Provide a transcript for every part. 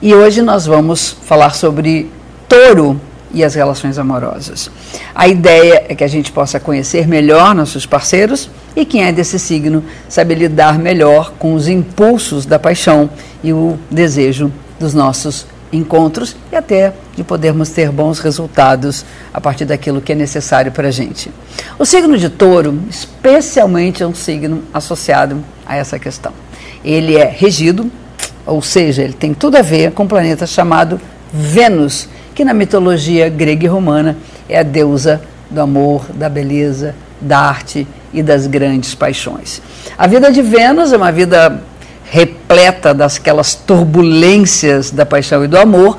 E hoje nós vamos falar sobre touro e as relações amorosas. A ideia é que a gente possa conhecer melhor nossos parceiros e quem é desse signo saber lidar melhor com os impulsos da paixão e o desejo dos nossos encontros e até de podermos ter bons resultados a partir daquilo que é necessário para a gente. O signo de touro, especialmente, é um signo associado a essa questão. Ele é regido, ou seja, ele tem tudo a ver com um planeta chamado Vênus, que na mitologia grega e romana é a deusa do amor, da beleza, da arte e das grandes paixões. A vida de Vênus é uma vida repleta daquelas turbulências da paixão e do amor,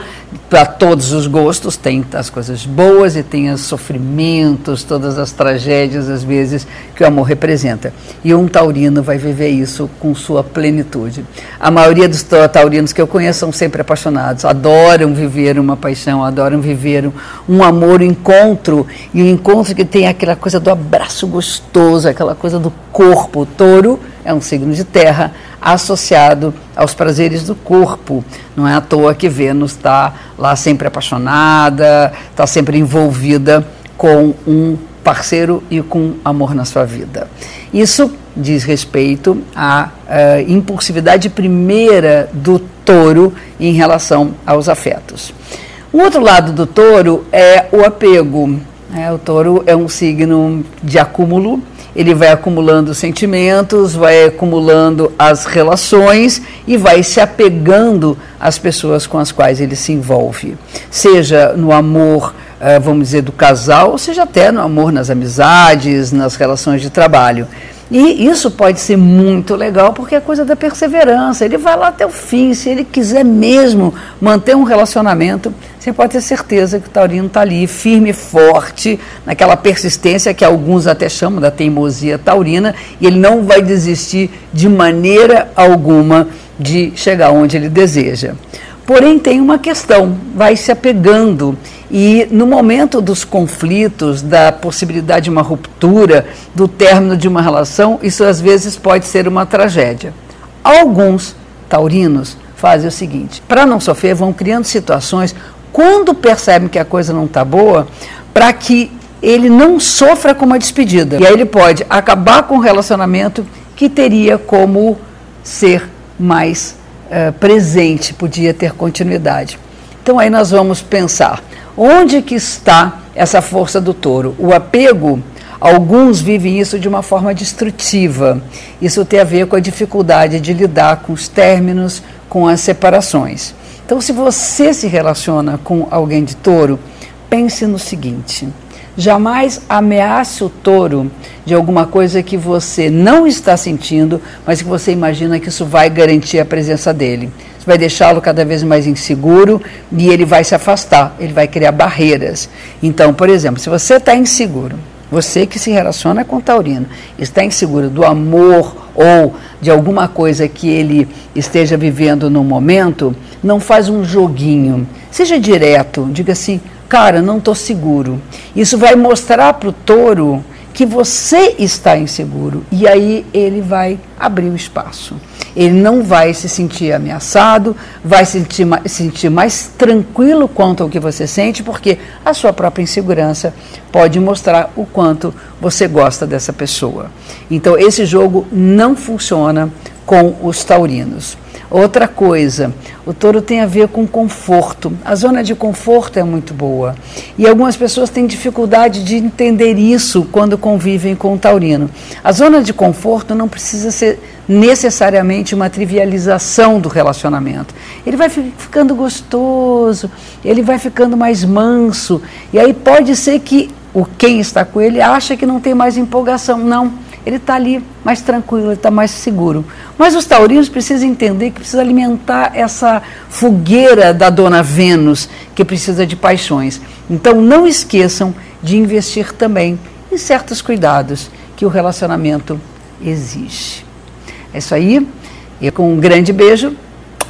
para todos os gostos, tem as coisas boas e tem os sofrimentos, todas as tragédias, às vezes, que o amor representa. E um taurino vai viver isso com sua plenitude. A maioria dos taurinos que eu conheço são sempre apaixonados, adoram viver uma paixão, adoram viver um amor, um encontro, e o um encontro que tem aquela coisa do abraço gostoso, aquela coisa do corpo. O touro é um signo de terra associado aos prazeres do corpo. Não é à toa que Vênus está lá sempre apaixonada, está sempre envolvida com um parceiro e com amor na sua vida. Isso diz respeito à uh, impulsividade primeira do touro em relação aos afetos. O outro lado do touro é o apego. É, o touro é um signo de acúmulo, ele vai acumulando sentimentos, vai acumulando as relações e vai se apegando às pessoas com as quais ele se envolve. Seja no amor, eh, vamos dizer, do casal, seja até no amor nas amizades, nas relações de trabalho. E isso pode ser muito legal porque é coisa da perseverança. Ele vai lá até o fim. Se ele quiser mesmo manter um relacionamento, você pode ter certeza que o Taurino está ali, firme e forte, naquela persistência que alguns até chamam da teimosia taurina, e ele não vai desistir de maneira alguma de chegar onde ele deseja. Porém, tem uma questão, vai se apegando. E no momento dos conflitos, da possibilidade de uma ruptura, do término de uma relação, isso às vezes pode ser uma tragédia. Alguns taurinos fazem o seguinte: para não sofrer, vão criando situações quando percebem que a coisa não está boa, para que ele não sofra com uma despedida. E aí ele pode acabar com o relacionamento que teria como ser mais uh, presente, podia ter continuidade. Então aí nós vamos pensar, onde que está essa força do touro? O apego, alguns vivem isso de uma forma destrutiva. Isso tem a ver com a dificuldade de lidar com os términos, com as separações. Então se você se relaciona com alguém de touro, pense no seguinte, Jamais ameace o touro de alguma coisa que você não está sentindo, mas que você imagina que isso vai garantir a presença dele. Vai deixá-lo cada vez mais inseguro e ele vai se afastar, ele vai criar barreiras. Então, por exemplo, se você está inseguro, você que se relaciona com taurino, está inseguro do amor ou de alguma coisa que ele esteja vivendo no momento, não faz um joguinho. Seja direto, diga assim: cara, não estou seguro. Isso vai mostrar para o touro que você está inseguro e aí ele vai abrir o espaço. Ele não vai se sentir ameaçado, vai se sentir, se sentir mais tranquilo quanto ao que você sente, porque a sua própria insegurança pode mostrar o quanto você gosta dessa pessoa. Então, esse jogo não funciona com os taurinos. Outra coisa, o touro tem a ver com conforto. A zona de conforto é muito boa. E algumas pessoas têm dificuldade de entender isso quando convivem com o taurino. A zona de conforto não precisa ser necessariamente uma trivialização do relacionamento. Ele vai ficando gostoso, ele vai ficando mais manso. E aí pode ser que o quem está com ele acha que não tem mais empolgação. Não ele está ali mais tranquilo, ele está mais seguro. Mas os taurinos precisam entender que precisa alimentar essa fogueira da dona Vênus, que precisa de paixões. Então não esqueçam de investir também em certos cuidados que o relacionamento exige. É isso aí. E com um grande beijo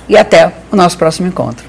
e até o nosso próximo encontro.